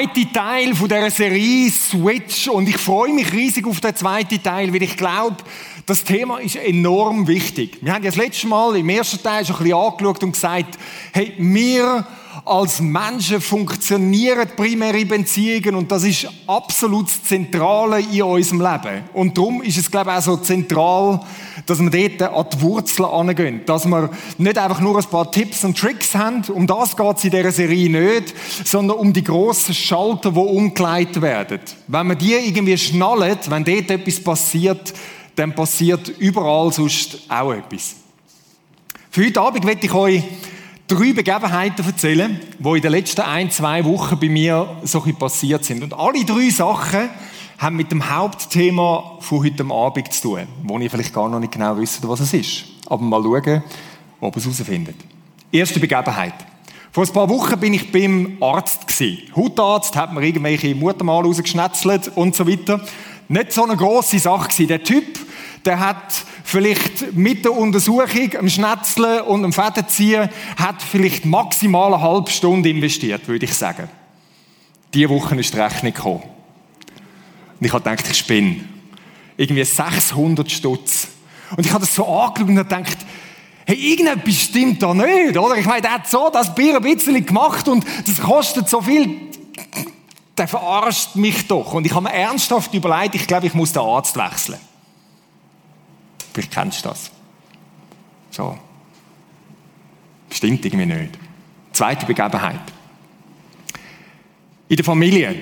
zweite Teil von dieser Serie Switch und ich freue mich riesig auf den zweiten Teil, weil ich glaube, das Thema ist enorm wichtig. Wir haben ja das letzte Mal im ersten Teil schon ein bisschen angeschaut und gesagt, hey, wir als Menschen funktionieren primäre Beziehungen und das ist absolut das Zentrale in unserem Leben. Und darum ist es, glaube ich, auch so zentral, dass wir dort an die Wurzeln angehen. Dass wir nicht einfach nur ein paar Tipps und Tricks haben, um das geht es in dieser Serie nicht, sondern um die grossen Schalter, die umgeleitet werden. Wenn man die irgendwie schnallt, wenn dort etwas passiert, dann passiert überall sonst auch etwas. Für heute Abend möchte ich euch drei Begebenheiten erzählen, die in den letzten ein, zwei Wochen bei mir so passiert sind. Und alle drei Sachen haben mit dem Hauptthema von heute Abend zu tun, wo ihr vielleicht gar noch nicht genau wisst, was es ist. Aber mal schauen, ob ihr es herausfindet. Erste Begebenheit. Vor ein paar Wochen bin ich beim Arzt. Hautarzt hat mir irgendwelche Muttermal rausgeschnetzelt und so weiter. Nicht so eine grosse Sache. Der Typ, der hat vielleicht mit der Untersuchung, dem Schnetzeln und dem Fädenziehen, hat vielleicht maximal eine halbe Stunde investiert, würde ich sagen. Diese Woche ist die Rechnung gekommen. Und ich habe gedacht, ich spinne. Irgendwie 600 Stutz. Und ich habe das so angeschaut und gedacht, hey, irgendetwas stimmt da nicht, oder? Ich meine, der hat so das Bier ein bisschen gemacht und das kostet so viel. Der verarscht mich doch. Und ich habe mir ernsthaft überlegt, ich glaube, ich muss den Arzt wechseln. Vielleicht kennst du das. So. Stimmt irgendwie nicht. Zweite Begebenheit. In der Familie.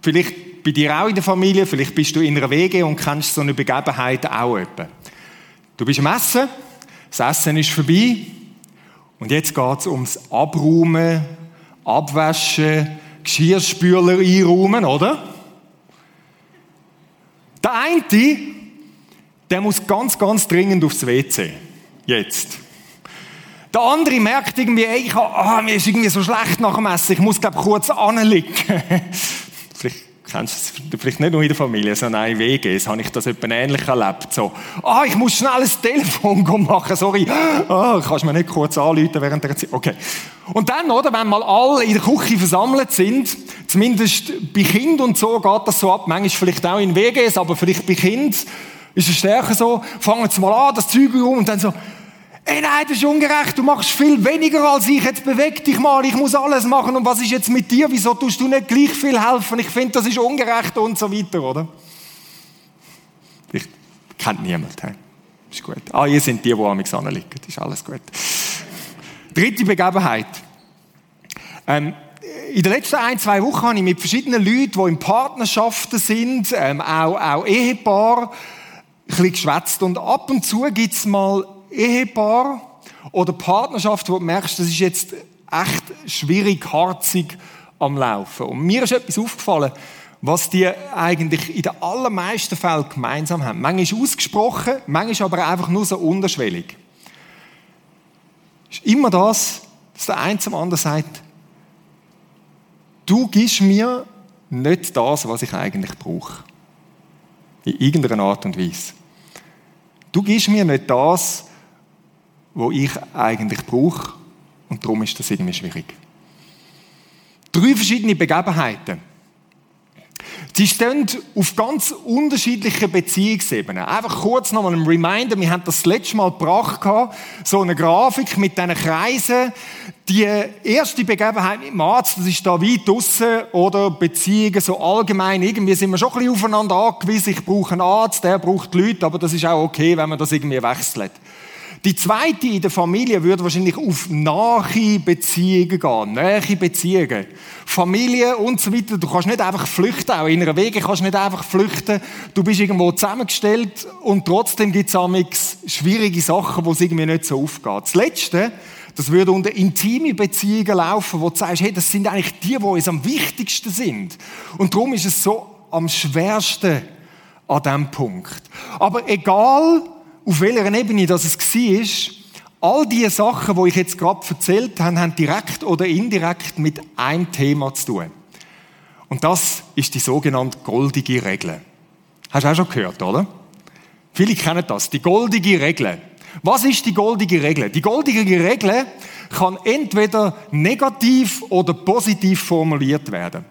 Vielleicht bei dir auch in der Familie, vielleicht bist du in einer Wege und kennst so eine Begebenheit auch etwa. Du bist am Essen, das Essen ist vorbei und jetzt geht es ums Abräumen, Abwaschen, Geschirrspüler einräumen, oder? Der eine der muss ganz, ganz dringend aufs WC. Jetzt. Der andere merkt irgendwie, ey, ich hab, ah, mir ist irgendwie so schlecht nach dem Essen, ich muss, glaube kurz anliegen. vielleicht kennst du es vielleicht nicht nur in der Familie, sondern auch in WGs habe ich das etwa ähnlich erlebt. So, ah, ich muss schnell ein Telefon machen, sorry. Ah, kannst du mir nicht kurz anrufen während der Zeit? Okay. Und dann, oder, wenn mal alle in der Küche versammelt sind, zumindest bei Kind und so geht das so ab, manchmal vielleicht auch in WGs, aber vielleicht bei Kind, ist es stärker so, fangen sie mal an, das Zeug rum und dann so, ey nein, das ist ungerecht, du machst viel weniger als ich, jetzt beweg dich mal, ich muss alles machen und was ist jetzt mit dir, wieso tust du nicht gleich viel helfen, ich finde, das ist ungerecht und so weiter, oder? Ich kennt niemand, hey. ist gut. Ah, ihr sind die, die am Examen liegen, ist alles gut. Dritte Begebenheit. Ähm, in den letzten ein, zwei Wochen habe ich mit verschiedenen Leuten, die in Partnerschaften sind, ähm, auch, auch Ehepaare, bisschen geschwätzt. Und ab und zu gibt es mal Ehepaar oder Partnerschaft, wo du merkst, das ist jetzt echt schwierig, harzig am Laufen. Und mir ist etwas aufgefallen, was die eigentlich in den allermeisten Fällen gemeinsam haben. Manchmal ausgesprochen, manchmal aber einfach nur so unterschwellig. Ist immer das, dass der eine zum anderen sagt, du gibst mir nicht das, was ich eigentlich brauche. In irgendeiner Art und Weise. Du gibst mir nicht das, was ich eigentlich brauche, und darum ist das irgendwie schwierig. Drei verschiedene Begebenheiten. Sie stehen auf ganz unterschiedlichen Beziehungsebenen. Einfach kurz noch mal ein Reminder, wir haben das, letzte Mal gebracht, so eine Grafik mit diesen Kreisen. Die erste Begebenheit mit dem Arzt, das ist da weit draussen, oder Beziehungen so allgemein. Irgendwie sind wir schon ein bisschen aufeinander angewiesen. Ich brauche einen Arzt, der braucht Leute, aber das ist auch okay, wenn man das irgendwie wechselt. Die zweite in der Familie würde wahrscheinlich auf nahe Beziehungen gehen, nahe Beziehungen. Familie und so weiter. Du kannst nicht einfach flüchten, auch in einer Wege kannst du nicht einfach flüchten. Du bist irgendwo zusammengestellt und trotzdem gibt es schwierige Sachen, wo es irgendwie nicht so aufgeht. Das Letzte, das würde unter intime Beziehungen laufen, wo du sagst, hey, das sind eigentlich die, die uns am wichtigsten sind. Und darum ist es so am schwersten an diesem Punkt. Aber egal, auf welcher Ebene das es war, all diese Sachen, die ich jetzt gerade erzählt habe, haben direkt oder indirekt mit einem Thema zu tun. Und das ist die sogenannte goldige Regel. Hast du auch schon gehört, oder? Viele kennen das. Die goldige Regel. Was ist die goldige Regel? Die goldige Regel kann entweder negativ oder positiv formuliert werden.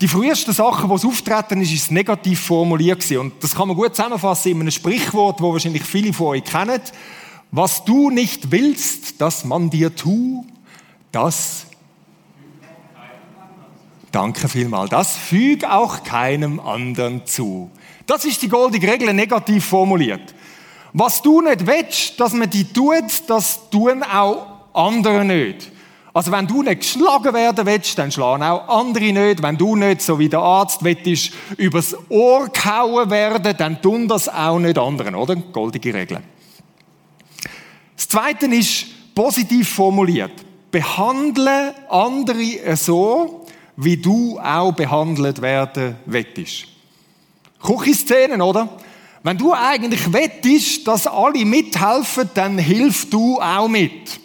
Die frühesten Sachen, die auftreten, ist, ist negativ formuliert. Und das kann man gut zusammenfassen in einem Sprichwort, wo wahrscheinlich viele von euch kennen. Was du nicht willst, dass man dir tu, das Danke vielmals. Das füg auch keinem anderen zu. Das ist die goldige Regel negativ formuliert. Was du nicht willst, dass man die tut, das tun auch andere nicht. Also wenn du nicht geschlagen werden willst, dann schlagen auch andere nicht. Wenn du nicht, so wie der Arzt, willst, übers Ohr gehauen werden, dann tun das auch nicht anderen, oder? Goldige Regel. Das Zweite ist positiv formuliert. Behandle andere so, wie du auch behandelt werden wettest. Küchenszenen, oder? Wenn du eigentlich wettest, dass alle mithelfen, dann hilf du auch mit.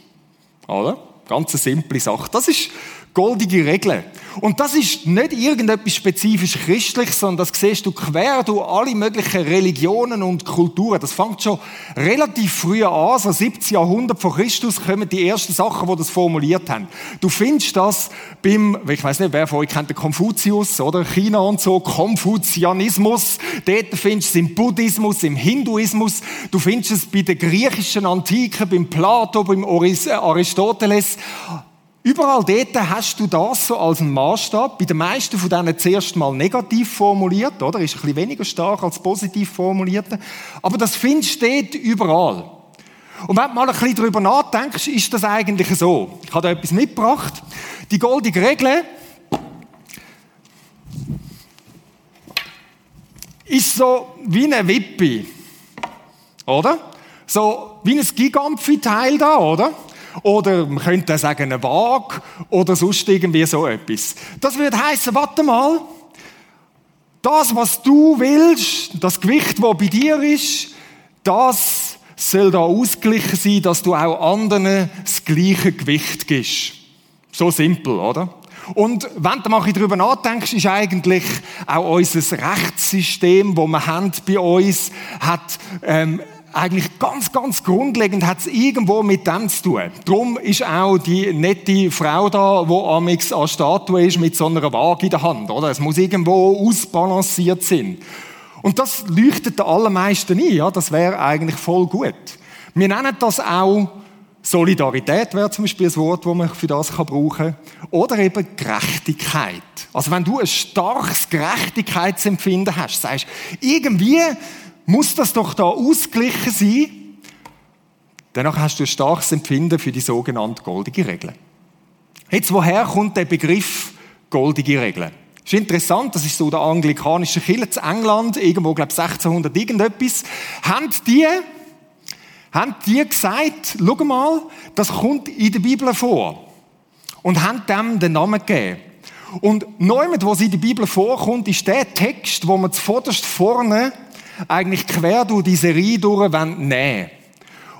Oder? Ganz eine simple Sache. Das ist goldige Regel. Und das ist nicht irgendetwas spezifisch christlich, sondern das siehst du quer durch alle möglichen Religionen und Kulturen. Das fängt schon relativ früh an, so 70 Jahrhundert vor Christus kommen die ersten Sachen, die das formuliert haben. Du findest das beim, ich weiß nicht, wer von euch kennt den Konfuzius, oder? China und so, Konfuzianismus. Dort findest du es im Buddhismus, im Hinduismus. Du findest es bei der griechischen Antike, beim Plato, beim Aristoteles. Überall dort hast du das so als einen Maßstab. Bei den meisten von denen zuerst mal negativ formuliert, oder? Ist ein bisschen weniger stark als positiv formulierte. Aber das findest du dort überall. Und wenn du mal ein bisschen darüber nachdenkst, ist das eigentlich so. Ich habe da etwas mitgebracht. Die goldige Regel ist so wie eine Wippe. Oder? So wie ein Gigampfi-Teil da, oder? Oder man könnte sagen, eine Waage oder sonst irgendwie so etwas. Das würde heißen, warte mal, das, was du willst, das Gewicht, das bei dir ist, das soll da ausgeglichen sein, dass du auch anderen das gleiche Gewicht gibst. So simpel, oder? Und wenn du mal darüber nachdenkst, ist eigentlich auch unser Rechtssystem, das wir haben bei uns, hat ähm, eigentlich ganz, ganz grundlegend hat es irgendwo mit dem zu tun. Darum ist auch die nette Frau da, die amix an Statue ist, mit so einer Waage in der Hand, oder? Es muss irgendwo ausbalanciert sein. Und das leuchtet den allermeisten ein, ja? Das wäre eigentlich voll gut. Wir nennen das auch Solidarität wäre zum Beispiel ein Wort, das man für das brauchen kann. Oder eben Gerechtigkeit. Also wenn du ein starkes Gerechtigkeitsempfinden hast, sagst, irgendwie muss das doch da ausgeglichen sein. Danach hast du ein starkes Empfinden für die sogenannte goldige Regel. Jetzt, woher kommt der Begriff goldige Regel? Ist interessant, das ist so der anglikanische Kirche in England, irgendwo, glaube ich, 1600 irgendetwas. Haben die, haben die gesagt, schau mal, das kommt in der Bibel vor. Und haben dem den Namen gegeben. Und wo sie in der Bibel vorkommt, ist der Text, wo man zuvorderst vorne eigentlich quer durch die Serie durch nehmen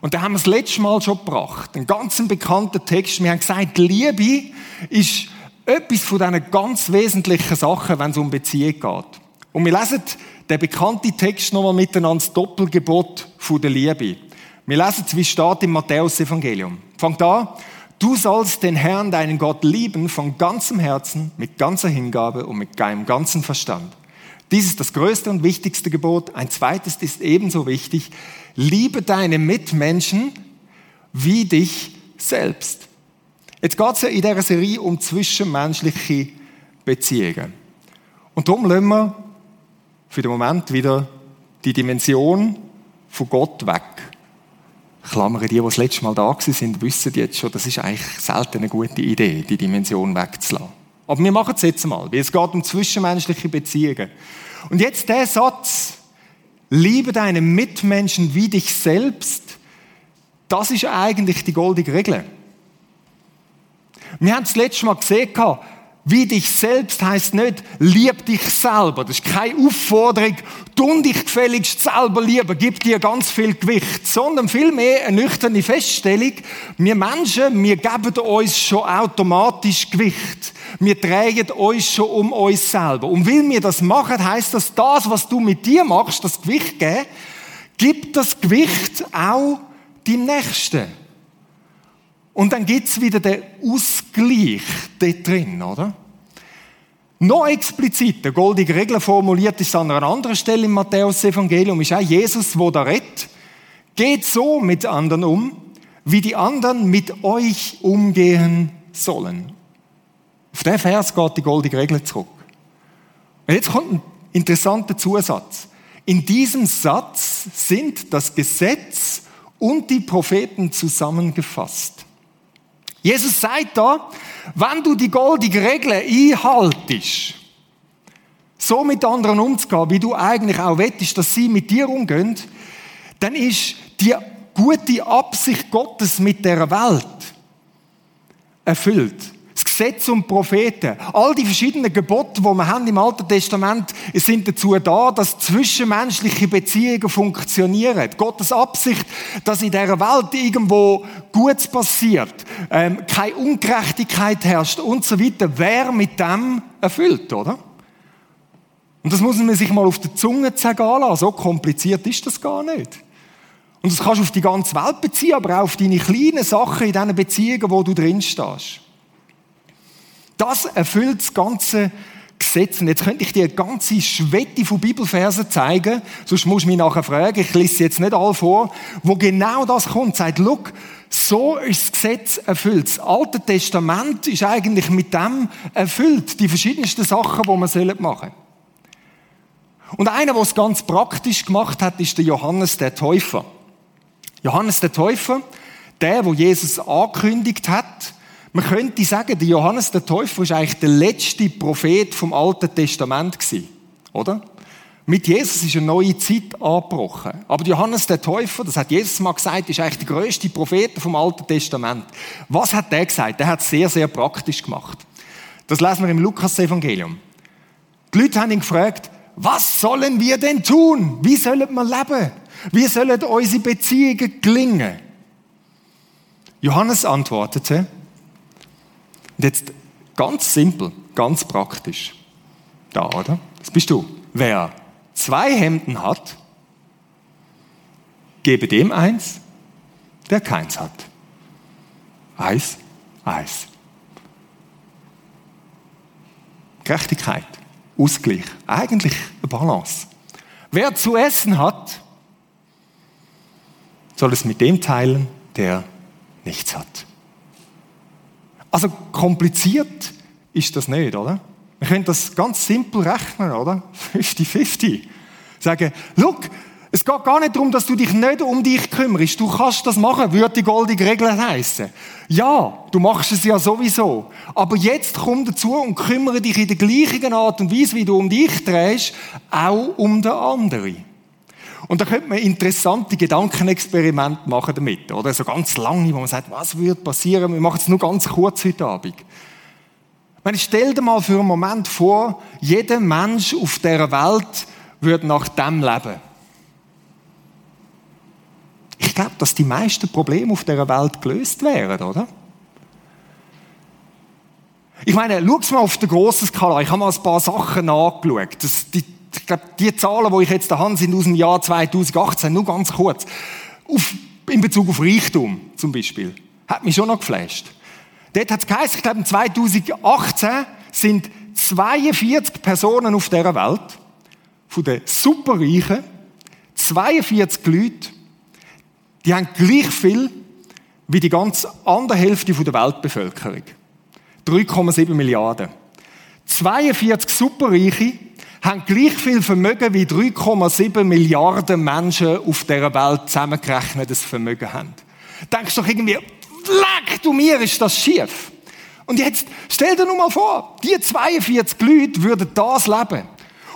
Und da haben wir das letzte Mal schon gebracht. Ein ganz bekannter Text. Wir haben gesagt, Liebe ist etwas von diesen ganz wesentlichen Sachen, wenn es um Beziehung geht. Und wir lesen den bekannten Text nochmal miteinander, das Doppelgebot von der Liebe. Wir lesen es, wie steht im Matthäus-Evangelium. Fangt an. Du sollst den Herrn, deinen Gott, lieben von ganzem Herzen, mit ganzer Hingabe und mit deinem ganzen Verstand. Dies ist das größte und wichtigste Gebot. Ein zweites ist ebenso wichtig. Liebe deine Mitmenschen wie dich selbst. Jetzt geht es ja in dieser Serie um zwischenmenschliche Beziehungen. Und darum lassen wir für den Moment wieder die Dimension von Gott weg. Klammern, die, die das letzte Mal da sind, wissen jetzt schon, das ist eigentlich selten eine gute Idee, die Dimension wegzulassen. Aber wir machen es jetzt mal, weil es geht um zwischenmenschliche Beziehungen. Und jetzt der Satz, liebe deine Mitmenschen wie dich selbst, das ist eigentlich die goldige Regel. Wir haben es letztes Mal gesehen, wie dich selbst heißt nicht, lieb dich selber. Das ist keine Aufforderung, tun dich gefälligst selber lieben, gib dir ganz viel Gewicht, sondern vielmehr eine nüchterne Feststellung, wir Menschen, wir geben uns schon automatisch Gewicht. Wir drehen uns schon um uns selber. Und weil wir das machen, heißt das, das, was du mit dir machst, das Gewicht geben, gibt das Gewicht auch deinem Nächsten. Und dann gibt es wieder den Ausgleich dort drin, oder? Noch explizit, der goldige Regel formuliert ist an einer anderen Stelle im Matthäus-Evangelium, ist auch Jesus, wo da redet. Geht so mit anderen um, wie die anderen mit euch umgehen sollen. Auf den Vers geht die goldige Regel zurück. Und jetzt kommt ein interessanter Zusatz. In diesem Satz sind das Gesetz und die Propheten zusammengefasst. Jesus sagt da, wenn du die goldige Regel einhaltest, so mit anderen umzugehen, wie du eigentlich auch wettest, dass sie mit dir umgehen, dann ist die gute Absicht Gottes mit der Welt erfüllt. Gesetz und Propheten, all die verschiedenen Gebote, die wir haben im Alten Testament, sind dazu da, dass zwischenmenschliche Beziehungen funktionieren. Gottes Absicht, dass in dieser Welt irgendwo Gutes passiert, ähm, keine Ungerechtigkeit herrscht und so weiter, wer mit dem erfüllt, oder? Und das muss man sich mal auf der Zunge zergehen lassen. So kompliziert ist das gar nicht. Und das kannst du auf die ganze Welt beziehen, aber auch auf deine kleinen Sachen in diesen Beziehungen, wo du drin stehst. Das erfüllt das ganze Gesetz. Und jetzt könnte ich dir eine ganze Schwette von Bibelversen zeigen, sonst musst du mich nachher fragen, ich lese sie jetzt nicht alle vor, wo genau das kommt. Sagt, look, so ist das Gesetz erfüllt. Das Alte Testament ist eigentlich mit dem erfüllt. Die verschiedensten Sachen, die man machen soll. Und einer, der es ganz praktisch gemacht hat, ist der Johannes der Täufer. Johannes der Täufer, der, wo Jesus angekündigt hat, man könnte sagen, der Johannes der Täufer ist eigentlich der letzte Prophet vom Alten Testament oder? Mit Jesus ist eine neue Zeit angebrochen. Aber Johannes der Täufer, das hat Jesus mal gesagt, ist eigentlich der größte Prophet vom Alten Testament. Was hat der gesagt? Der hat es sehr, sehr praktisch gemacht. Das lesen wir im Lukas-Evangelium. Die Leute haben ihn gefragt, was sollen wir denn tun? Wie sollen wir leben? Wie sollen unsere Beziehungen gelingen? Johannes antwortete, und jetzt ganz simpel, ganz praktisch. Da, oder? Das bist du. Wer zwei Hemden hat, gebe dem eins, der keins hat. Eis, Eis. Gerechtigkeit, Ausgleich, eigentlich eine Balance. Wer zu essen hat, soll es mit dem teilen, der nichts hat. Also kompliziert ist das nicht, oder? Wir können das ganz simpel rechnen, oder? 50-50. Sagen, look, es geht gar nicht darum, dass du dich nicht um dich kümmerst. Du kannst das machen, würde die goldige Regel heißen. Ja, du machst es ja sowieso. Aber jetzt komm dazu und kümmere dich in der gleichen Art und Weise, wie du um dich drehst, auch um den anderen. Und da könnte man interessante Gedankenexperimente machen damit, oder? So ganz lange, wo man sagt, was würde passieren? Wir machen es nur ganz kurz heute Abend. meine, stell dir mal für einen Moment vor, jeder Mensch auf der Welt würde nach dem leben. Ich glaube, dass die meisten Probleme auf der Welt gelöst wären, oder? Ich meine, schau mal auf der grossen Skala. Ich habe mal ein paar Sachen angeschaut. Das, die, ich glaube, die Zahlen, die ich jetzt da habe, sind aus dem Jahr 2018, nur ganz kurz. Auf, in Bezug auf Reichtum zum Beispiel. Hat mich schon noch geflasht. Dort hat es geheißen, ich glaube, 2018 sind 42 Personen auf dieser Welt, von den Superreichen, 42 Leute, die haben gleich viel wie die ganz andere Hälfte der Weltbevölkerung. 3,7 Milliarden. 42 Superreiche haben gleich viel Vermögen wie 3,7 Milliarden Menschen auf dieser Welt zusammengerechnet das Vermögen haben. Denkst doch irgendwie, leck du mir, ist das schief. Und jetzt stell dir nur mal vor, die 42 Leute würden das leben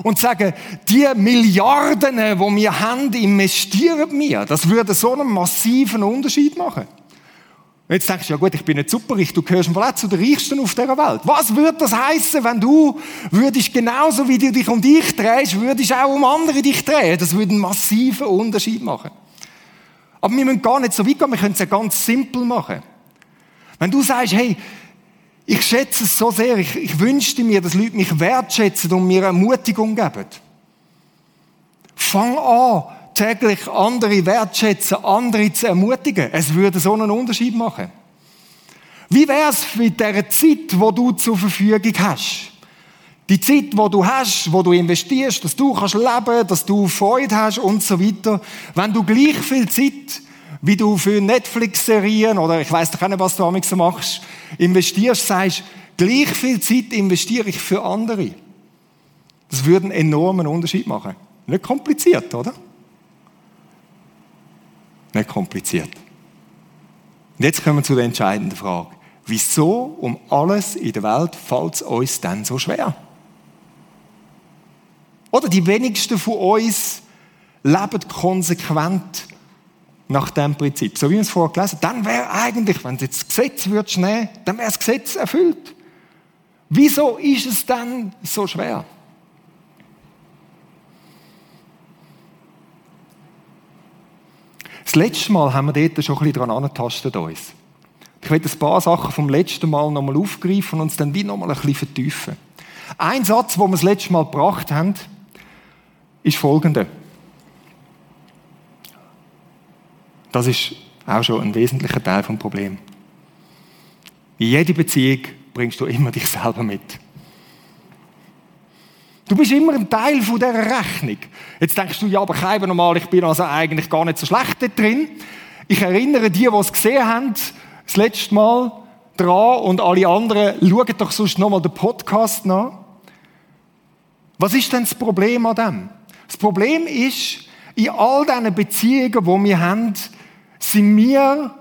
und sagen, die Milliarden, die wir haben, investieren wir. Das würde so einen massiven Unterschied machen. Und jetzt denkst du, ja gut, ich bin nicht superreich, du gehörst mal zu den Reichsten auf dieser Welt. Was würde das heißen, wenn du würdest genauso wie du dich um dich drehst, würdest auch um andere dich drehen? Das würde einen massiven Unterschied machen. Aber wir müssen gar nicht so weit gehen, wir können es ja ganz simpel machen. Wenn du sagst, hey, ich schätze es so sehr, ich, ich wünschte mir, dass Leute mich wertschätzen und mir Ermutigung geben. Fang an, tagtäglich andere wertschätzen, andere zu ermutigen. Es würde so einen Unterschied machen. Wie wär's mit der Zeit, wo du zur Verfügung hast? Die Zeit, wo du hast, wo du investierst, dass du kannst leben, dass du Freude hast und so weiter. Wenn du gleich viel Zeit, wie du für Netflix-Serien oder ich weiß doch nicht, was du so machst, investierst, sagst, gleich viel Zeit investiere ich für andere. Das würde einen enormen Unterschied machen. Nicht kompliziert, oder? Nicht kompliziert. Und jetzt kommen wir zu der entscheidenden Frage. Wieso um alles in der Welt fällt es uns denn so schwer? Oder die wenigsten von uns leben konsequent nach dem Prinzip. So wie wir es vorher gelesen haben. Dann wäre eigentlich, wenn du jetzt das Gesetz würdest nehmen, dann wäre das Gesetz erfüllt. Wieso ist es dann so schwer? Das letzte Mal haben wir dort schon ein bisschen dran angetastet uns. Ich werde ein paar Sachen vom letzten Mal nochmal aufgreifen und uns dann wie nochmal ein bisschen vertiefen. Ein Satz, den wir das letzte Mal gebracht haben, ist folgender. Das ist auch schon ein wesentlicher Teil vom Problem. In jede Beziehung bringst du immer dich selber mit. Du bist immer ein Teil von dieser Rechnung. Jetzt denkst du, ja, aber Keiber normal, ich bin also eigentlich gar nicht so schlecht da drin. Ich erinnere die, die es gesehen haben, das letzte Mal dran und alle anderen, schaut doch sonst nochmal den Podcast nach. Was ist denn das Problem an dem? Das Problem ist, in all diesen Beziehungen, die wir haben, sind wir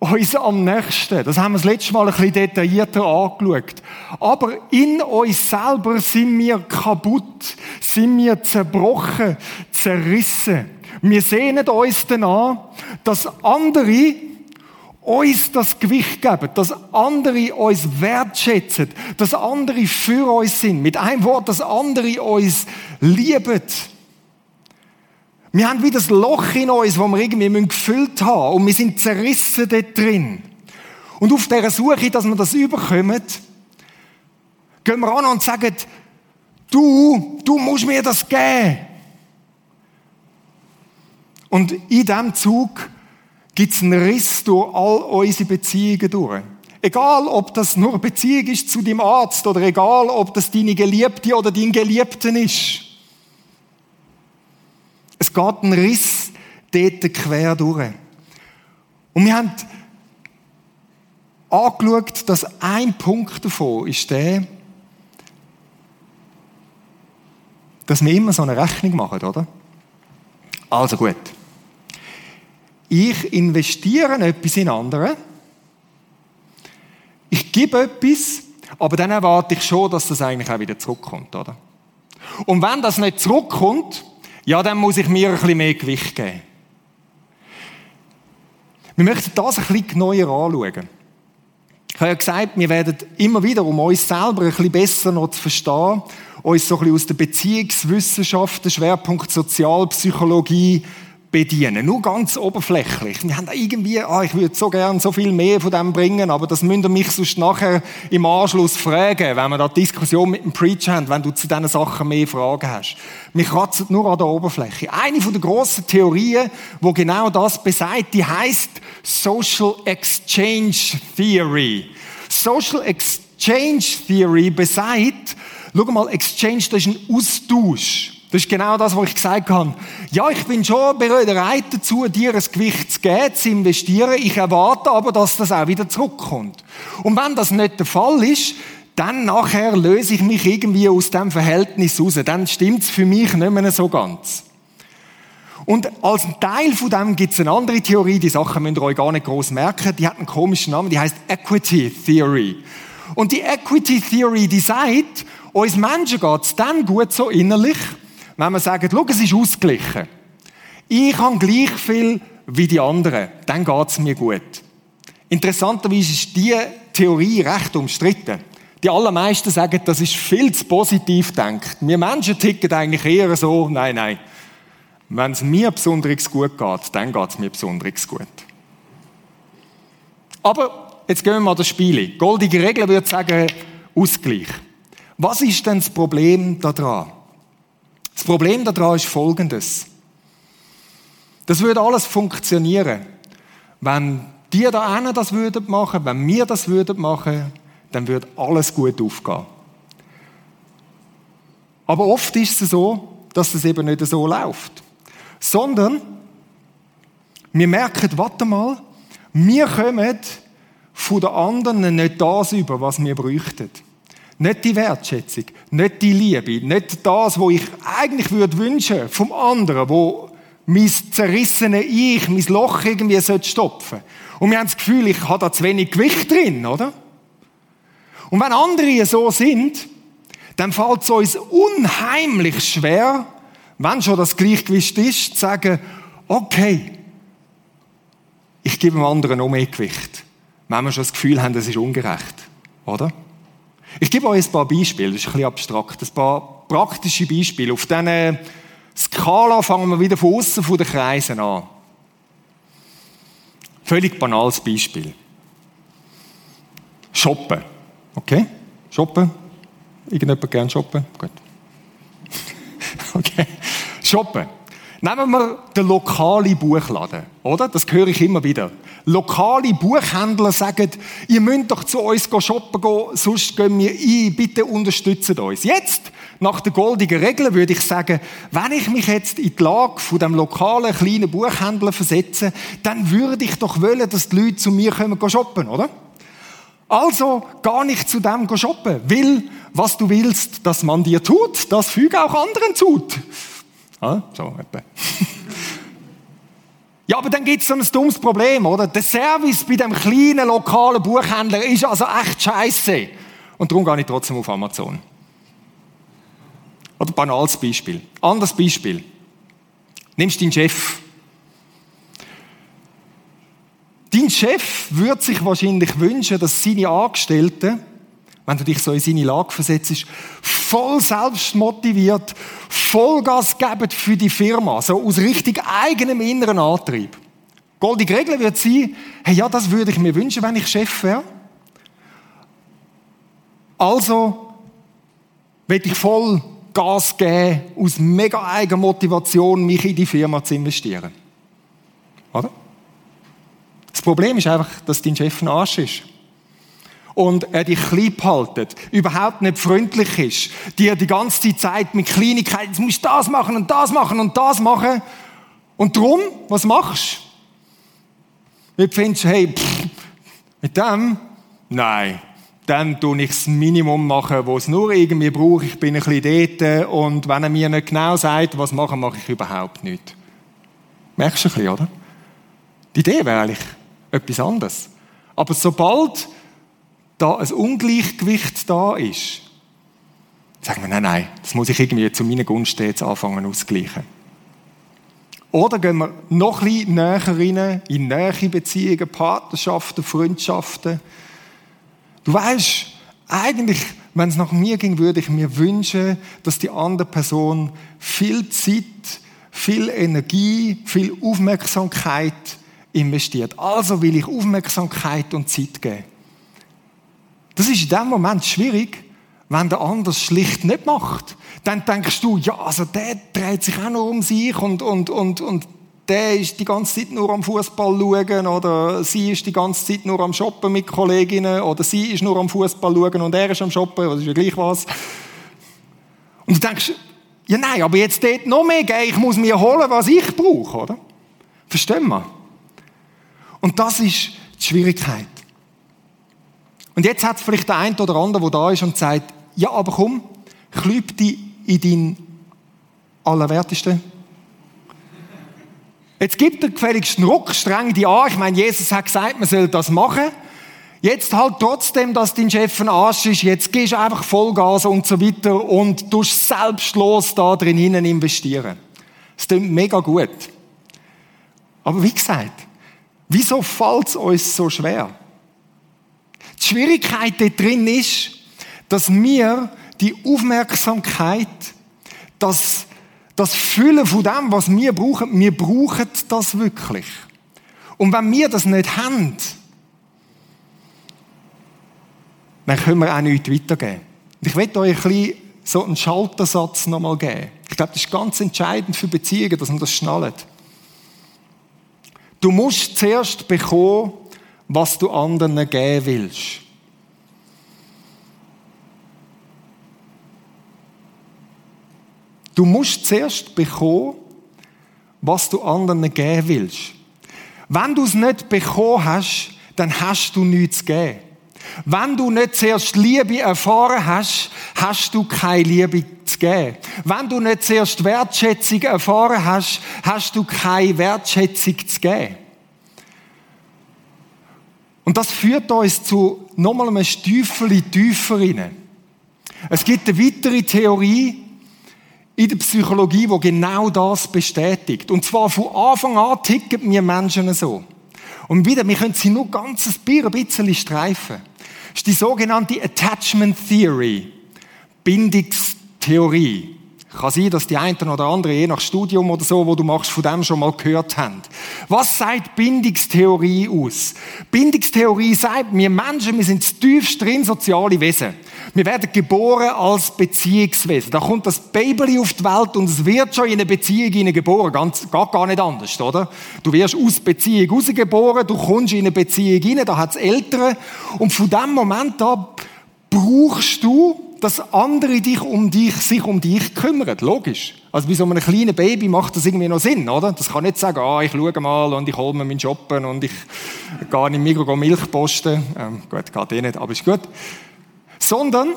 uns am nächsten. Das haben wir das letzte Mal ein bisschen detaillierter angeschaut. Aber in uns selber sind wir kaputt, sind wir zerbrochen, zerrissen. Wir sehnen uns danach, dass andere uns das Gewicht geben, dass andere uns wertschätzen, dass andere für uns sind. Mit einem Wort, dass andere uns lieben. Wir haben wie das Loch in uns, das wir irgendwie gefüllt haben und wir sind zerrissen dort drin. Und auf dieser Suche, dass wir das überkommen, gehen wir an und sagen, du, du musst mir das geben. Und in diesem Zug gibt es einen Riss durch all unsere Beziehungen durch. Egal, ob das nur Beziehung ist zu deinem Arzt oder egal, ob das deine Geliebte oder dein Geliebten ist. Es geht ein Riss dort quer durch. Und wir haben angeschaut, dass ein Punkt davon ist der, dass wir immer so eine Rechnung machen, oder? Also gut. Ich investiere etwas in andere. Ich gebe etwas, aber dann erwarte ich schon, dass das eigentlich auch wieder zurückkommt, oder? Und wenn das nicht zurückkommt, ja, dann muss ich mir ein bisschen mehr Gewicht geben. Wir möchten das ein bisschen genauer anschauen. Ich habe ja gesagt, wir werden immer wieder, um uns selber ein bisschen besser noch zu verstehen, uns so ein bisschen aus der Beziehungswissenschaft, der Schwerpunkt Sozialpsychologie, bedienen. Nur ganz oberflächlich. Wir haben irgendwie, ah, ich würde so gern so viel mehr von dem bringen, aber das müsst ihr mich sonst nachher im Anschluss fragen, wenn wir da Diskussion mit dem Preacher haben, wenn du zu diesen Sachen mehr Fragen hast. Mich kratzt nur an der Oberfläche. Eine von der grossen Theorien, wo genau das besagt, die heißt Social Exchange Theory. Social Exchange Theory besagt, schau mal, Exchange, das ist ein Austausch. Das ist genau das, was ich gesagt habe. Ja, ich bin schon bereit dazu, dir ein Gewicht zu geben, zu investieren. Ich erwarte aber, dass das auch wieder zurückkommt. Und wenn das nicht der Fall ist, dann nachher löse ich mich irgendwie aus dem Verhältnis raus. Dann stimmt es für mich nicht mehr so ganz. Und als Teil von dem gibt es eine andere Theorie, die Sachen müsst ihr euch gar nicht groß merken, die hat einen komischen Namen, die heißt Equity Theory. Und die Equity Theory, die sagt, uns Menschen geht es dann gut so innerlich, wenn wir sagen, schau, es ist ausgeglichen. Ich habe gleich viel wie die anderen, dann geht es mir gut. Interessanterweise ist diese Theorie recht umstritten. Die allermeisten sagen, das ist viel zu positiv denkt. Wir Menschen ticken eigentlich eher so, nein, nein. Wenn es mir besonders gut geht, dann geht es mir besonders gut. Aber jetzt gehen wir mal das Spiel. Goldige Regel würde sagen, Ausgleich. Was ist denn das Problem daran? Das Problem daran ist folgendes. Das würde alles funktionieren. Wenn die da einen das würden machen, wenn wir das würden machen, dann würde alles gut aufgehen. Aber oft ist es so, dass es eben nicht so läuft. Sondern wir merken, warte mal, wir kommen von den anderen nicht das über, was wir bräuchten. Nicht die Wertschätzung, nicht die Liebe, nicht das, was ich eigentlich würde wünschen vom anderen, wo mein zerrissene Ich, mein Loch irgendwie stopfen sollte. Und wir haben das Gefühl, ich habe da zu wenig Gewicht drin, oder? Und wenn andere so sind, dann fällt es uns unheimlich schwer, wenn schon das Gleichgewicht ist, zu sagen, okay, ich gebe dem anderen noch mehr Gewicht. Wenn wir schon das Gefühl haben, das ist ungerecht. Oder? Ich gebe euch ein paar Beispiele, das ist ein bisschen abstrakt, ein paar praktische Beispiele. Auf diesen Skala fangen wir wieder von außen von den Kreisen an. Völlig banales Beispiel. Shoppen. Okay? Shoppen. Irgendjemand gern shoppen? Gut. okay. Shoppen. Nehmen wir den lokalen Buchladen, oder? Das höre ich immer wieder. Lokale Buchhändler sagen, ihr müsst doch zu uns shoppen gehen, sonst gehen wir ein, bitte unterstützt uns. Jetzt, nach der goldigen Regel, würde ich sagen, wenn ich mich jetzt in die Lage von dem lokalen kleinen Buchhändler versetze, dann würde ich doch wollen, dass die Leute zu mir kommen shoppen, oder? Also gar nicht zu dem shoppen. Will, was du willst, dass man dir tut, das füge auch anderen tut. Ah, so etwa. ja, aber dann gibt es so ein dummes Problem, oder? Der Service bei dem kleinen lokalen Buchhändler ist also echt scheiße. Und darum gehe ich trotzdem auf Amazon. Oder banales Beispiel. Anderes Beispiel. Nimmst deinen Chef. Dein Chef würde sich wahrscheinlich wünschen, dass seine Angestellten, wenn du dich so in seine Lage versetzt, voll selbstmotiviert, Vollgas geben für die Firma, so aus richtig eigenem inneren Antrieb. Goldige Regel wird sein, hey, ja, das würde ich mir wünschen, wenn ich Chef wäre. Also, will ich voll Gas geben, aus mega eigener Motivation, mich in die Firma zu investieren. Oder? Das Problem ist einfach, dass dein Chef ein Arsch ist. Und er dich klein behaltet, überhaupt nicht freundlich ist, dir die ganze Zeit mit Kleinigkeiten, jetzt musst du das machen und das machen und das machen. Und drum, was machst du? Wie findest du, hey, pff, mit dem? Nein. Dann tue ich das Minimum machen, was es nur irgendwie brauche. Ich bin ein bisschen dort und wenn er mir nicht genau sagt, was machen, mache ich überhaupt nichts. Merkst du ein bisschen, oder? Die Idee wäre eigentlich, etwas anderes. Aber sobald da ein Ungleichgewicht da ist, sagen wir, nein, nein, das muss ich irgendwie zu meinen Gunsten jetzt anfangen auszugleichen. Oder gehen wir noch ein näher rein, in nähere Beziehungen, Partnerschaften, Freundschaften. Du weißt, eigentlich, wenn es nach mir ging, würde ich mir wünschen, dass die andere Person viel Zeit, viel Energie, viel Aufmerksamkeit investiert. Also will ich Aufmerksamkeit und Zeit geben. Das ist in dem Moment schwierig, wenn der andere schlicht nicht macht. Dann denkst du, ja, also der dreht sich auch nur um sich und, und, und, und der ist die ganze Zeit nur am Fußball schauen oder sie ist die ganze Zeit nur am Shoppen mit Kolleginnen oder sie ist nur am Fußball schauen und er ist am Shoppen, das ist ja gleich was. Und du denkst, ja nein, aber jetzt dort noch mehr gehen, ich muss mir holen, was ich brauche, oder? Verstehen wir? Und das ist die Schwierigkeit. Und jetzt hat es vielleicht der eine oder andere, der da ist und sagt, ja, aber komm, klüb dich in deinen Allerwertesten. Jetzt gibt er gefälligst einen Ruck, streng die an. Ich meine, Jesus hat gesagt, man soll das machen. Jetzt halt trotzdem, dass dein Chef ein Arsch ist, jetzt gehst du einfach Vollgas und so weiter und du selbstlos da drin investieren. Das klingt mega gut. Aber wie gesagt, Wieso fällt es uns so schwer? Die Schwierigkeit da drin ist, dass wir die Aufmerksamkeit, das, das Füllen von dem, was wir brauchen, wir brauchen das wirklich. Und wenn wir das nicht haben, dann können wir auch nichts weitergeben. ich möchte euch ein bisschen so einen Schaltersatz nochmal geben. Ich glaube, das ist ganz entscheidend für Beziehungen, dass man das schnallt. Du musst zuerst bekommen, was du anderen geben willst. Du musst zuerst bekommen, was du anderen geben willst. Wenn du es nicht bekommen hast, dann hast du nichts zu geben. Wenn du nicht zuerst Liebe erfahren hast, hast du keine Liebe zu geben. Wenn du nicht zuerst Wertschätzung erfahren hast, hast du keine Wertschätzung zu geben. Und das führt uns zu nochmal einem Stiefel tiefer rein. Es gibt eine weitere Theorie in der Psychologie, die genau das bestätigt. Und zwar von Anfang an ticken wir Menschen so. Und wieder, wir können sie nur ganz ein bisschen streifen. Das ist die sogenannte Attachment Theory. Bindungstheorie. Kann sein, dass die einen oder anderen, je nach Studium oder so, wo du machst, von dem schon mal gehört haben. Was sagt Bindungstheorie aus? Bindungstheorie sagt, wir Menschen, wir sind tiefst drin soziale Wesen. Wir werden geboren als Beziehungswesen. Da kommt das Baby auf die Welt und es wird schon in eine Beziehung geboren. Ganz, geht gar nicht anders, oder? Du wirst aus Beziehung rausgeboren, du kommst in eine Beziehung rein, da hat es Eltern. Und von dem Moment an brauchst du dass andere dich um dich, sich um dich kümmern. Logisch. Also bei so einem kleinen Baby macht das irgendwie noch Sinn, oder? Das kann nicht sagen, ah, ich schaue mal und ich hole mir meinen Shoppen und ich gehe in Mikro Milch posten. Ähm, gut, geht eh nicht, aber ist gut. Sondern,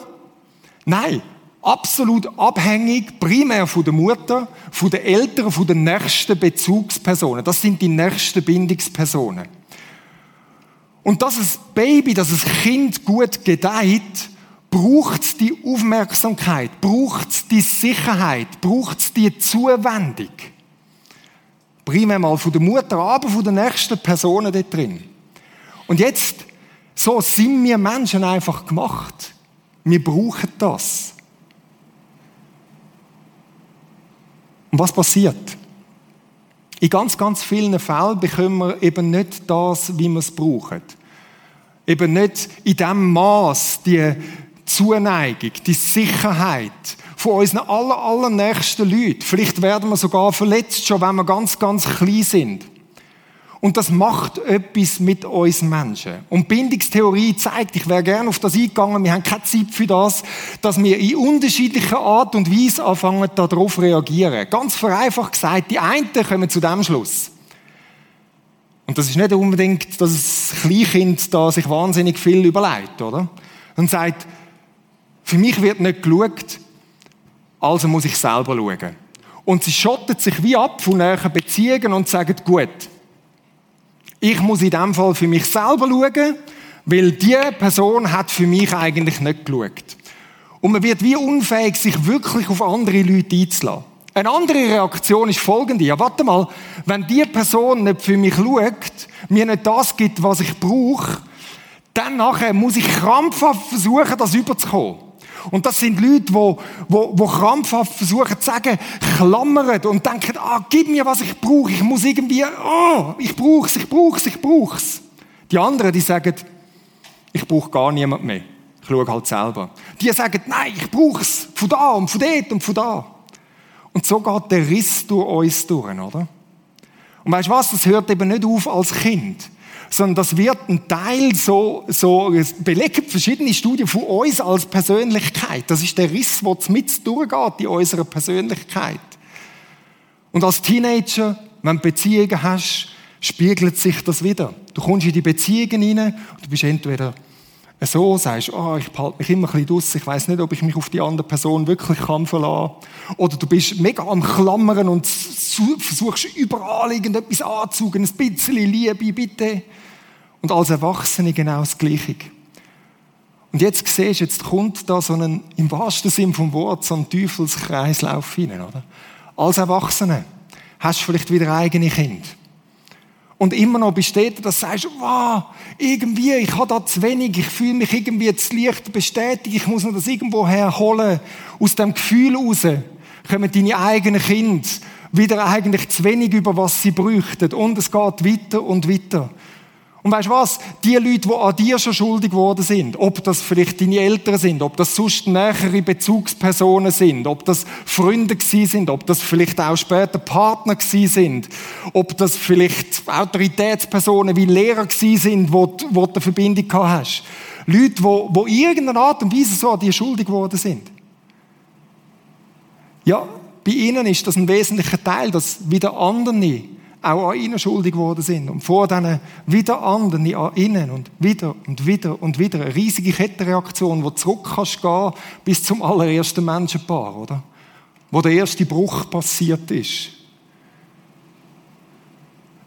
nein, absolut abhängig, primär von der Mutter, von den Eltern, von den nächsten Bezugspersonen. Das sind die nächsten Bindungspersonen. Und dass das Baby, dass das Kind gut gedeiht, braucht die Aufmerksamkeit, braucht die Sicherheit, braucht die Zuwendung. Primär mal von der Mutter, aber von den nächsten Personen dort drin. Und jetzt, so sind wir Menschen einfach gemacht. Wir brauchen das. Und was passiert? In ganz, ganz vielen Fällen bekommen wir eben nicht das, wie wir es brauchen. Eben nicht in dem Maß die Zuneigung, die Sicherheit von unseren aller, allernächsten Leuten. Vielleicht werden wir sogar verletzt, schon wenn wir ganz, ganz klein sind. Und das macht etwas mit uns Menschen. Und Bindungstheorie zeigt, ich wäre gerne auf das eingegangen, wir haben keine Zeit für das, dass wir in unterschiedlicher Art und Weise anfangen, darauf reagieren. Ganz vereinfacht gesagt, die einen kommen zu dem Schluss. Und das ist nicht unbedingt, dass das Kleinkind da sich wahnsinnig viel überlegt, oder? Und sagt, für mich wird nicht geschaut, also muss ich selber schauen. Und sie schottet sich wie ab von näheren Beziehungen und sagt, gut, ich muss in dem Fall für mich selber schauen, weil die Person hat für mich eigentlich nicht geschaut. Und man wird wie unfähig, sich wirklich auf andere Leute einzulassen. Eine andere Reaktion ist folgende. Ja, warte mal, wenn die Person nicht für mich schaut, mir nicht das gibt, was ich brauche, dann nachher muss ich krampfhaft versuchen, das überzukommen. Und das sind Leute, die, die, die krampfhaft versuchen zu sagen, klammern und denken, ah, gib mir, was ich brauche. Ich muss irgendwie, ah, ich brauche es, ich brauche es, ich brauche es. Die anderen, die sagen, ich brauche gar niemand mehr. Ich schaue halt selber. Die sagen, nein, ich brauche es. Von da und von dort und von da. Und so geht der Riss durch uns durch, oder? Und weißt du was? Das hört eben nicht auf als Kind sondern das wird ein Teil so, so belegt verschiedene Studien von uns als Persönlichkeit. Das ist der Riss, der mit durchgeht in unserer Persönlichkeit. Und als Teenager, wenn du Beziehungen hast, spiegelt sich das wieder. Du kommst in die Beziehungen rein und du bist entweder so, sagst, oh, ich behalte mich immer ein bisschen draus, ich weiß nicht, ob ich mich auf die andere Person wirklich kann verlassen. Oder du bist mega am Klammern und versuchst überall irgendetwas anzugen, ein bisschen Liebe, bitte. Und als Erwachsene genau das Gleiche. Und jetzt siehst du, jetzt kommt da so ein, im wahrsten Sinn vom Wort, so ein Teufelskreislauf hinein, oder? Als Erwachsene hast du vielleicht wieder eigene Kind. Und immer noch besteht, dass du sagst, wow, irgendwie, ich habe da zu wenig, ich fühle mich irgendwie zu leicht bestätigt, ich muss mir das irgendwo herholen. Aus dem Gefühl raus kommen deine eigenen Kinder wieder eigentlich zu wenig über was sie bräuchten. Und es geht weiter und weiter. Und weißt du was? Die Leute, die an dir schon schuldig geworden sind, ob das vielleicht deine Eltern sind, ob das sonst nähere Bezugspersonen sind, ob das Freunde gewesen sind, ob das vielleicht auch später Partner gewesen sind, ob das vielleicht Autoritätspersonen wie Lehrer gewesen sind, wo, wo du eine Verbindung gehabt hast. Leute, die, die irgendeiner Art und Weise so an dir schuldig geworden sind. Ja, bei ihnen ist das ein wesentlicher Teil, dass wieder andere auch an ihnen schuldig geworden sind. Und vor denen wieder andere an ihnen und wieder und wieder und wieder. Eine riesige Kettenreaktion, wo zurück kannst gehen bis zum allerersten Menschenpaar, oder? Wo der erste Bruch passiert ist.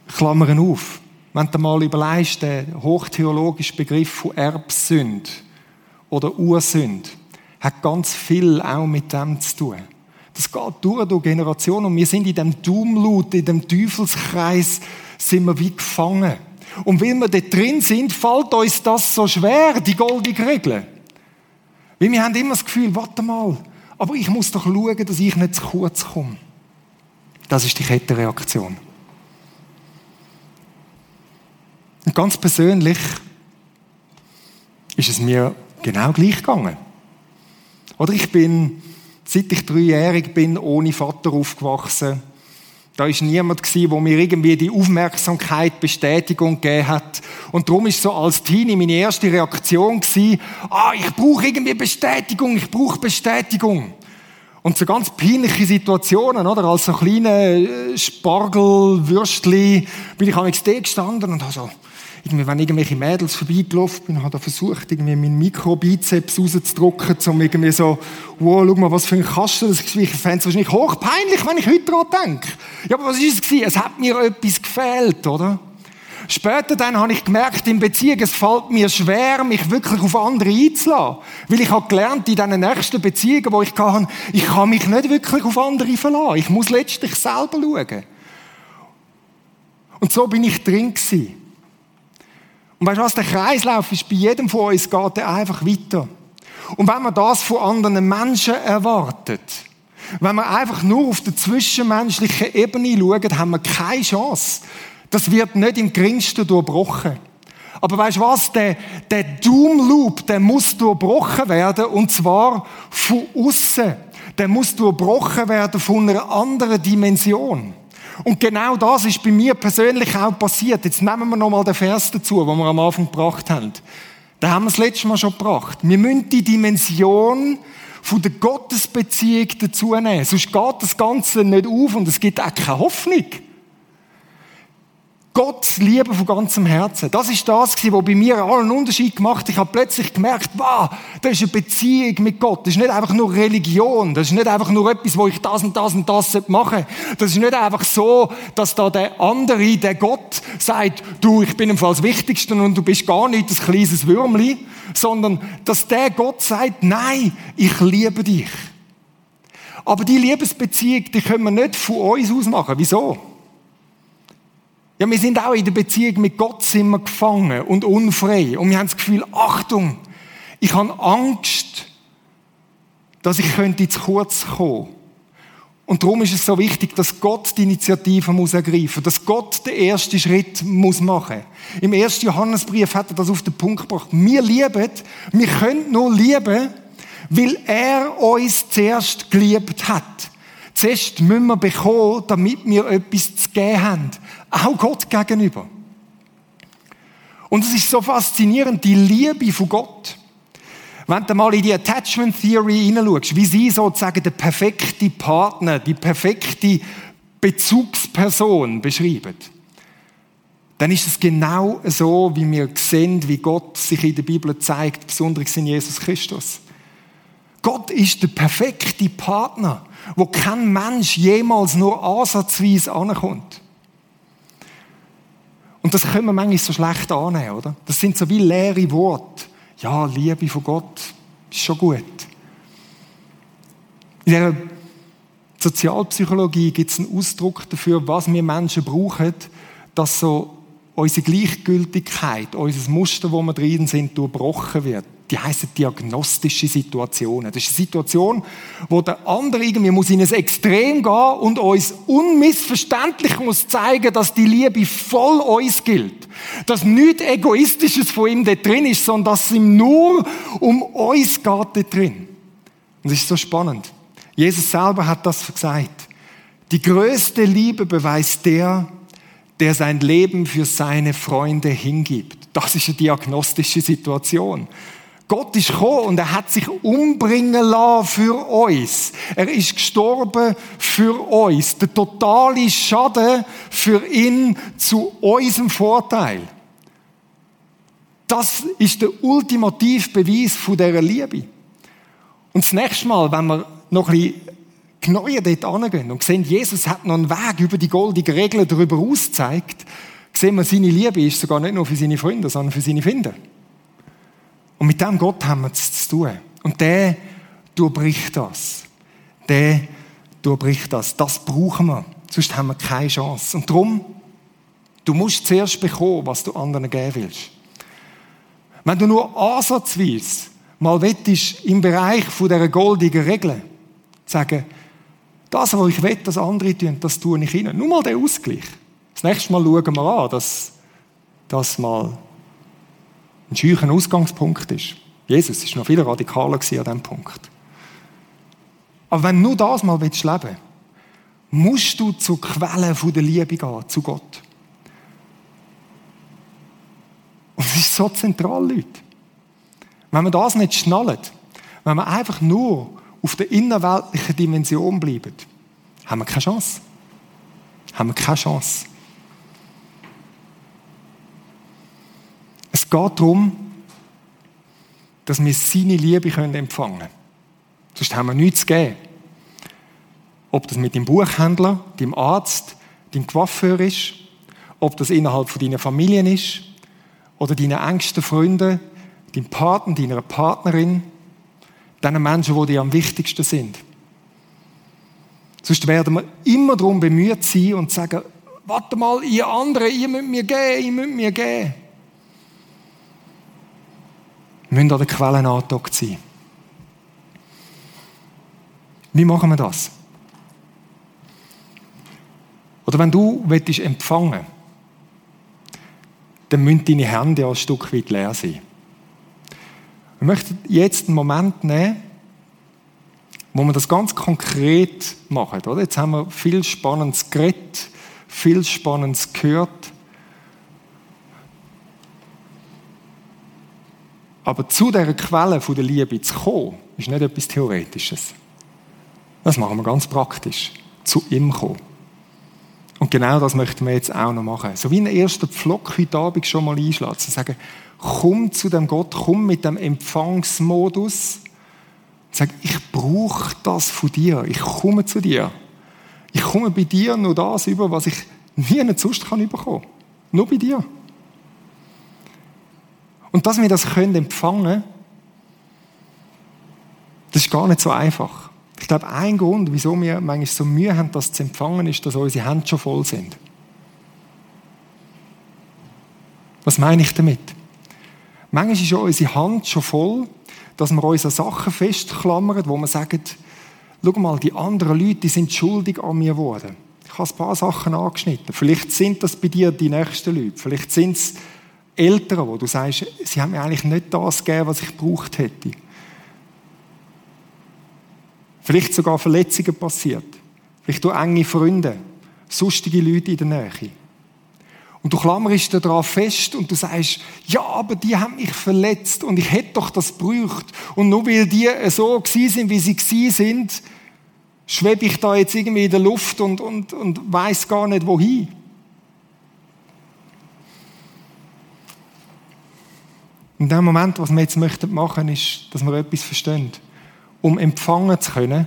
Klammern auf. Wenn du mal überlegst, der hochtheologische Begriff von Erbsünd oder Ursünd hat ganz viel auch mit dem zu tun. Das geht durch, durch Generationen. Und wir sind in dem Dummlut, in dem Teufelskreis, sind wir wie gefangen. Und wenn wir da drin sind, fällt uns das so schwer, die goldene Regel. Weil wir haben immer das Gefühl, warte mal, aber ich muss doch schauen, dass ich nicht zu kurz komme. Das ist die Kettenreaktion. Und ganz persönlich ist es mir genau gleich gegangen. Oder ich bin seit ich dreijährig bin, ohne Vater aufgewachsen. Da ist niemand gewesen, wo mir irgendwie die Aufmerksamkeit, Bestätigung gegeben hat. Und darum ist so als Teenie meine erste Reaktion gewesen, ah, ich brauche irgendwie Bestätigung, ich brauche Bestätigung. Und so ganz peinliche Situationen, oder? Als so kleine äh, Spargelwürstli bin ich am XD gestanden und habe so, irgendwie, wenn irgendwelche Mädels vorbeigelaufen bin, habe ich versucht, irgendwie meinen Mikrobizeps rauszudrücken, um irgendwie so, wow, schau mal, was für ein Kasten das ist. Ich fände es wahrscheinlich hochpeinlich, wenn ich heute daran denke. Ja, aber was ist es gewesen? Es hat mir etwas gefehlt, oder? Später dann habe ich gemerkt, in Beziehung, es fällt mir schwer, mich wirklich auf andere einzulassen. Weil ich habe gelernt, in diesen nächsten Beziehungen, wo ich kann, ich kann mich nicht wirklich auf andere verlassen. Ich muss letztlich selber schauen. Und so bin ich drin gewesen. Und weißt du was, der Kreislauf ist bei jedem von uns geht der einfach weiter. Und wenn man das von anderen Menschen erwartet, wenn man einfach nur auf der zwischenmenschlichen Ebene schaut, haben wir keine Chance. Das wird nicht im geringsten durchbrochen. Aber weißt du was? Der, der Doom Loop, der muss durchbrochen werden, und zwar von außen. Der muss durchbrochen werden von einer anderen Dimension. Und genau das ist bei mir persönlich auch passiert. Jetzt nehmen wir nochmal den Vers dazu, den wir am Anfang gebracht haben. Da haben wir das letzte Mal schon gebracht. Wir müssen die Dimension von der Gottesbeziehung dazu nehmen. Sonst geht das Ganze nicht auf und es gibt auch keine Hoffnung. Gott lieben von ganzem Herzen. Das ist das, was bei mir einen Unterschied gemacht hat. Ich habe plötzlich gemerkt, wow, das ist eine Beziehung mit Gott. Das ist nicht einfach nur Religion. Das ist nicht einfach nur etwas, wo ich das und das und das machen Das ist nicht einfach so, dass da der andere, der Gott, sagt, du, ich bin im Fall das Wichtigste und du bist gar nicht das kleines Würmli, sondern dass der Gott sagt, nein, ich liebe dich. Aber die Liebesbeziehung, die können wir nicht von uns aus machen. Wieso? Ja, wir sind auch in der Beziehung mit Gott sind wir gefangen und unfrei. Und wir haben das Gefühl, Achtung, ich habe Angst, dass ich könnte zu kurz kommen. Und darum ist es so wichtig, dass Gott die Initiative muss ergreifen, dass Gott den ersten Schritt muss machen. Im ersten Johannesbrief hat er das auf den Punkt gebracht. Wir lieben, wir können nur lieben, weil er uns zuerst geliebt hat. Zuerst müssen wir bekommen, damit wir etwas zu geben haben auch Gott gegenüber. Und es ist so faszinierend, die Liebe von Gott. Wenn du mal in die Attachment Theory hineinschaust, wie sie sozusagen der perfekte Partner, die perfekte Bezugsperson beschreiben, dann ist es genau so, wie wir sehen, wie Gott sich in der Bibel zeigt, besonders in Jesus Christus. Gott ist der perfekte Partner, wo kein Mensch jemals nur ansatzweise ankommt. Und das können wir manchmal so schlecht annehmen, oder? Das sind so wie leere Worte. Ja, Liebe von Gott ist schon gut. In der Sozialpsychologie gibt es einen Ausdruck dafür, was wir Menschen brauchen, dass so unsere Gleichgültigkeit, unser Muster, wo wir drin sind, durchbrochen wird. Die heißen diagnostische Situationen. Das ist eine Situation, wo der andere irgendwie muss in ein Extrem gehen und uns unmissverständlich muss zeigen, dass die Liebe voll uns gilt. Dass nichts Egoistisches von ihm da drin ist, sondern dass es ihm nur um uns geht da drin. Und das ist so spannend. Jesus selber hat das gesagt. Die größte Liebe beweist der, der sein Leben für seine Freunde hingibt. Das ist eine diagnostische Situation. Gott ist gekommen und er hat sich umbringen lassen für uns. Er ist gestorben für uns. Der totale Schaden für ihn zu unserem Vorteil. Das ist der ultimative Beweis von dieser Liebe. Und das nächste Mal, wenn wir noch ein bisschen genauer dort angehen und sehen, Jesus hat noch einen Weg über die goldige Regel darüber ausgezeigt, sehen wir, seine Liebe ist sogar nicht nur für seine Freunde, sondern für seine Finder. Und mit dem Gott haben wir es zu tun. Und der durchbricht das. Der durchbricht das. Das brauchen wir. Sonst haben wir keine Chance. Und darum, du musst zuerst bekommen, was du anderen geben willst. Wenn du nur ansatzweise mal wettest im Bereich von dieser goldigen Regel sagen, das, was ich will, dass andere tun, das tue ich ihnen. Nur mal den Ausgleich. Das nächste Mal schauen wir an, dass das mal ein scheuchen Ausgangspunkt ist. Jesus ist noch viel radikaler an diesem Punkt. Aber wenn du nur das mal leben willst, musst du zur Quelle der Liebe gehen, zu Gott. Und das ist so zentral, Leute. Wenn man das nicht schnallt, wenn wir einfach nur auf der innerweltlichen Dimension bleiben, haben wir keine Chance. Haben wir keine Chance. Es geht darum, dass wir seine Liebe empfangen können. Sonst haben wir nichts zu geben. Ob das mit dem Buchhändler, dem Arzt, dem Coiffeur ist, ob das innerhalb von deiner Familie ist oder deinen engsten Freunden, deinem Partner, deiner Partnerin, den Menschen, die dir am wichtigsten sind. Sonst werden wir immer darum bemüht sein und sagen, warte mal, ihr anderen, ihr müsst mir geben, ihr müsst mir geben. Müssen an der Quelle angedockt sein. Wie machen wir das? Oder wenn du willst empfangen dann müssen deine Hände ja ein Stück weit leer sein. Wir möchten jetzt einen Moment nehmen, wo wir das ganz konkret machen. Oder? Jetzt haben wir viel Spannendes geredet, viel Spannendes gehört. Aber zu dieser Quelle der Liebe zu kommen, ist nicht etwas Theoretisches. Das machen wir ganz praktisch. Zu ihm kommen. Und genau das möchten wir jetzt auch noch machen. So wie ein erster Pflock heute Abend schon mal einschlagen. Zu sagen, komm zu dem Gott, komm mit dem Empfangsmodus. Sag, ich brauche das von dir. Ich komme zu dir. Ich komme bei dir nur das über, was ich nie sonst kann bekommen. Nur bei dir. Und dass wir das können empfangen, das ist gar nicht so einfach. Ich glaube, ein Grund, wieso wir manchmal so Mühe haben, das zu empfangen, ist, dass unsere Hände schon voll sind. Was meine ich damit? Manchmal ist ja unsere Hand schon voll, dass wir uns an Sachen festklammern, wo wir sagen, schau mal, die anderen Leute die sind schuldig an mir geworden. Ich habe ein paar Sachen angeschnitten. Vielleicht sind das bei dir die nächsten Leute. Vielleicht sind es Eltern, wo du sagst, sie haben mir eigentlich nicht das gegeben, was ich gebraucht hätte. Vielleicht sogar Verletzungen passiert. Vielleicht du enge Freunde, sonstige Leute in der Nähe. Und du klammerst daran fest und du sagst, ja, aber die haben mich verletzt und ich hätte doch das gebraucht. Und nur weil die so gewesen sind, wie sie gewesen sind, schwebe ich da jetzt irgendwie in der Luft und, und, und weiß gar nicht wohin. In dem Moment, was wir jetzt möchten machen, ist, dass wir etwas verstehen. Um empfangen zu können,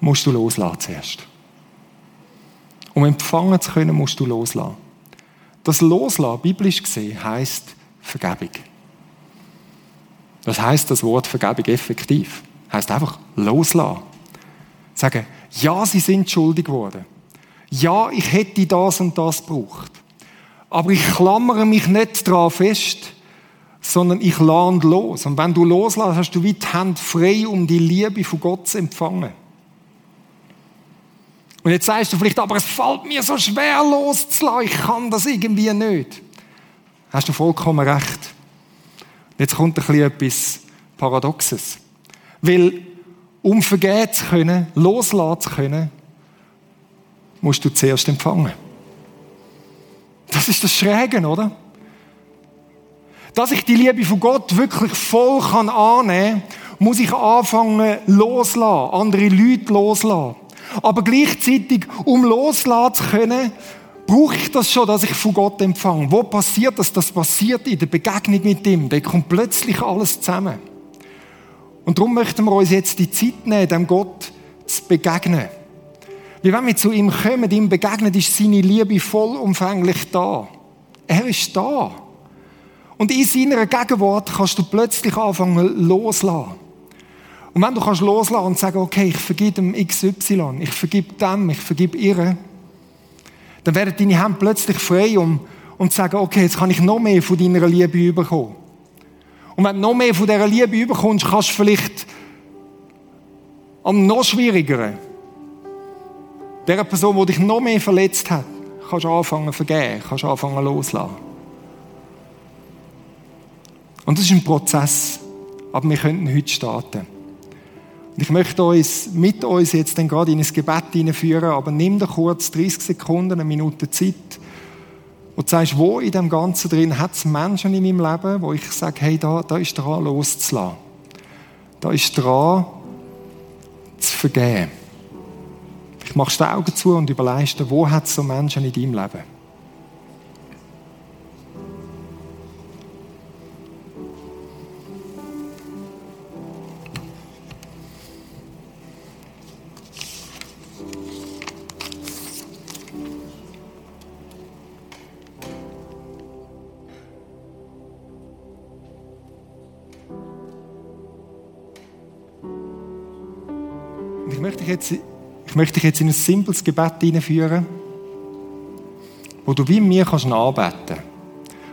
musst du loslassen zuerst. Um empfangen zu können, musst du loslassen. Das Loslassen, biblisch gesehen, heißt Vergebung. Das heißt das Wort Vergebung effektiv. Heißt einfach loslassen. Sagen, ja, sie sind schuldig geworden. Ja, ich hätte das und das gebraucht. Aber ich klammere mich nicht daran fest, sondern ich lande los. Und wenn du loslässt, hast du wie die Hände frei, um die Liebe von Gott zu empfangen. Und jetzt sagst du vielleicht, aber es fällt mir so schwer loszulassen, ich kann das irgendwie nicht. Hast du vollkommen recht. Jetzt kommt ein bisschen etwas Paradoxes. Weil, um vergehen zu können, loslassen zu können, musst du zuerst empfangen. Das ist das Schräge, oder? Dass ich die Liebe von Gott wirklich voll kann annehmen kann, muss ich anfangen loslassen, andere Leute loslassen. Aber gleichzeitig, um loslassen zu können, brauche ich das schon, dass ich von Gott empfange. Wo passiert das? Das passiert in der Begegnung mit ihm. Da kommt plötzlich alles zusammen. Und darum möchten wir uns jetzt die Zeit nehmen, dem Gott zu begegnen. Wie wenn wir zu ihm kommen, ihm begegnen, ist seine Liebe vollumfänglich da. Er ist da. Und in seiner Gegenwart kannst du plötzlich anfangen loslassen. Und wenn du kannst loslassen und sagen, okay, ich vergib dem XY, ich vergib dem, ich vergib ihr, dann werden deine Hände plötzlich frei, um, zu sagen, okay, jetzt kann ich noch mehr von deiner Liebe bekommen. Und wenn du noch mehr von dieser Liebe bekommst, kannst du vielleicht am noch schwierigeren, der Person, die dich noch mehr verletzt hat, kannst du anfangen zu vergeben, kannst du anfangen loslassen. Und das ist ein Prozess, aber wir könnten heute starten. Und ich möchte uns mit uns jetzt dann gerade in ein Gebet hineinführen, aber nimm dir kurz 30 Sekunden, eine Minute Zeit, du sagst, wo in dem Ganzen drin hat es Menschen in meinem Leben, wo ich sage, hey, da, da ist dran loszulassen. Da ist dran zu vergeben. Ich machst die Augen zu und überlegst dir, wo hat so Menschen in deinem Leben? ich möchte dich jetzt möchte dich jetzt in ein simples Gebet hineinführen, wo du wie mir kannst anbeten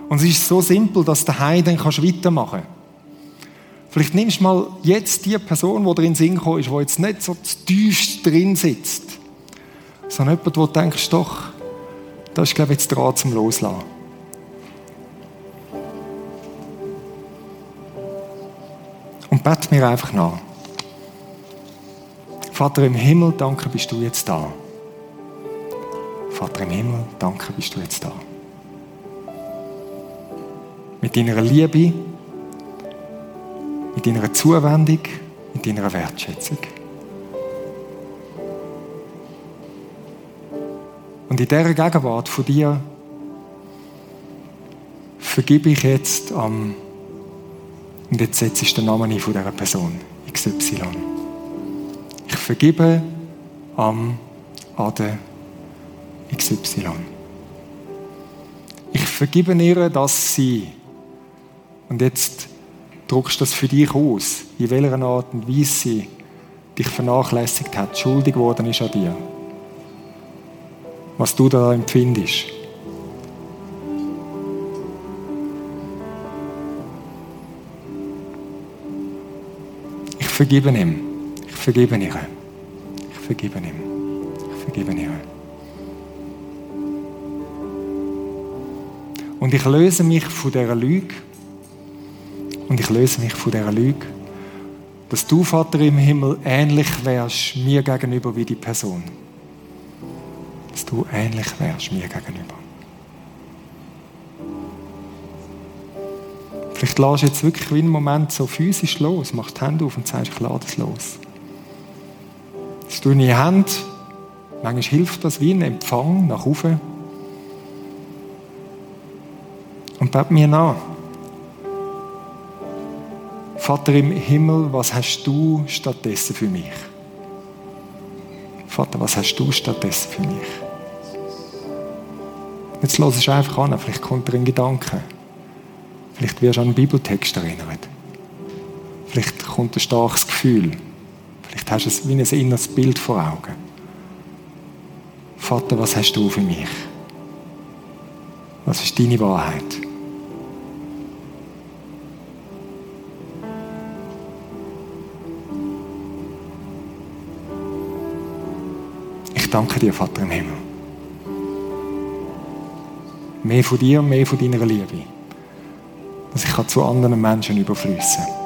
Und es ist so simpel, dass du daheim dann kannst weitermachen kannst. Vielleicht nimmst du mal jetzt die Person, die drin Sinn ist, die jetzt nicht so tief drin sitzt, sondern jemand, wo du denkst, doch, da ist, glaube ich, jetzt dran zum Loslassen. Und bete mir einfach nach. Vater im Himmel, danke bist du jetzt da. Vater im Himmel, danke bist du jetzt da. Mit deiner Liebe, mit deiner Zuwendung, mit deiner Wertschätzung. Und in dieser Gegenwart von dir vergib ich jetzt am, und jetzt setze ich den Namen ein von dieser Person, XY. Ich vergebe am Ade XY. Ich vergebe ihr, dass sie, und jetzt druckst du das für dich aus, in welcher Art und Weise sie dich vernachlässigt hat, schuldig geworden ist an dir. Was du da empfindest. Ich vergebe ihm vergebe ihr. Ich vergebe ihm. Ich vergebe ihr. Und ich löse mich von dieser Lüge. Und ich löse mich von dieser Lüge, dass du, Vater im Himmel, ähnlich wärst mir gegenüber wie die Person. Dass du ähnlich wärst mir gegenüber. Vielleicht lässt du jetzt wirklich wie einen Moment so physisch los, machst die Hände auf und sagst, ich lade es los. Tue ich in Hände. Manchmal hilft das wie ein Empfang nach oben. Und bete mir nach. Vater im Himmel, was hast du stattdessen für mich? Vater, was hast du stattdessen für mich? Jetzt lass es einfach an, vielleicht kommt dir ein Gedanke. Vielleicht wirst du an einen Bibeltext erinnert. Vielleicht kommt ein starkes Gefühl. Vielleicht hast du es wie ein inneres Bild vor Augen. Vater, was hast du für mich? Was ist deine Wahrheit? Ich danke dir, Vater im Himmel. Mehr von dir und mehr von deiner Liebe. Dass ich zu anderen Menschen überfließen kann.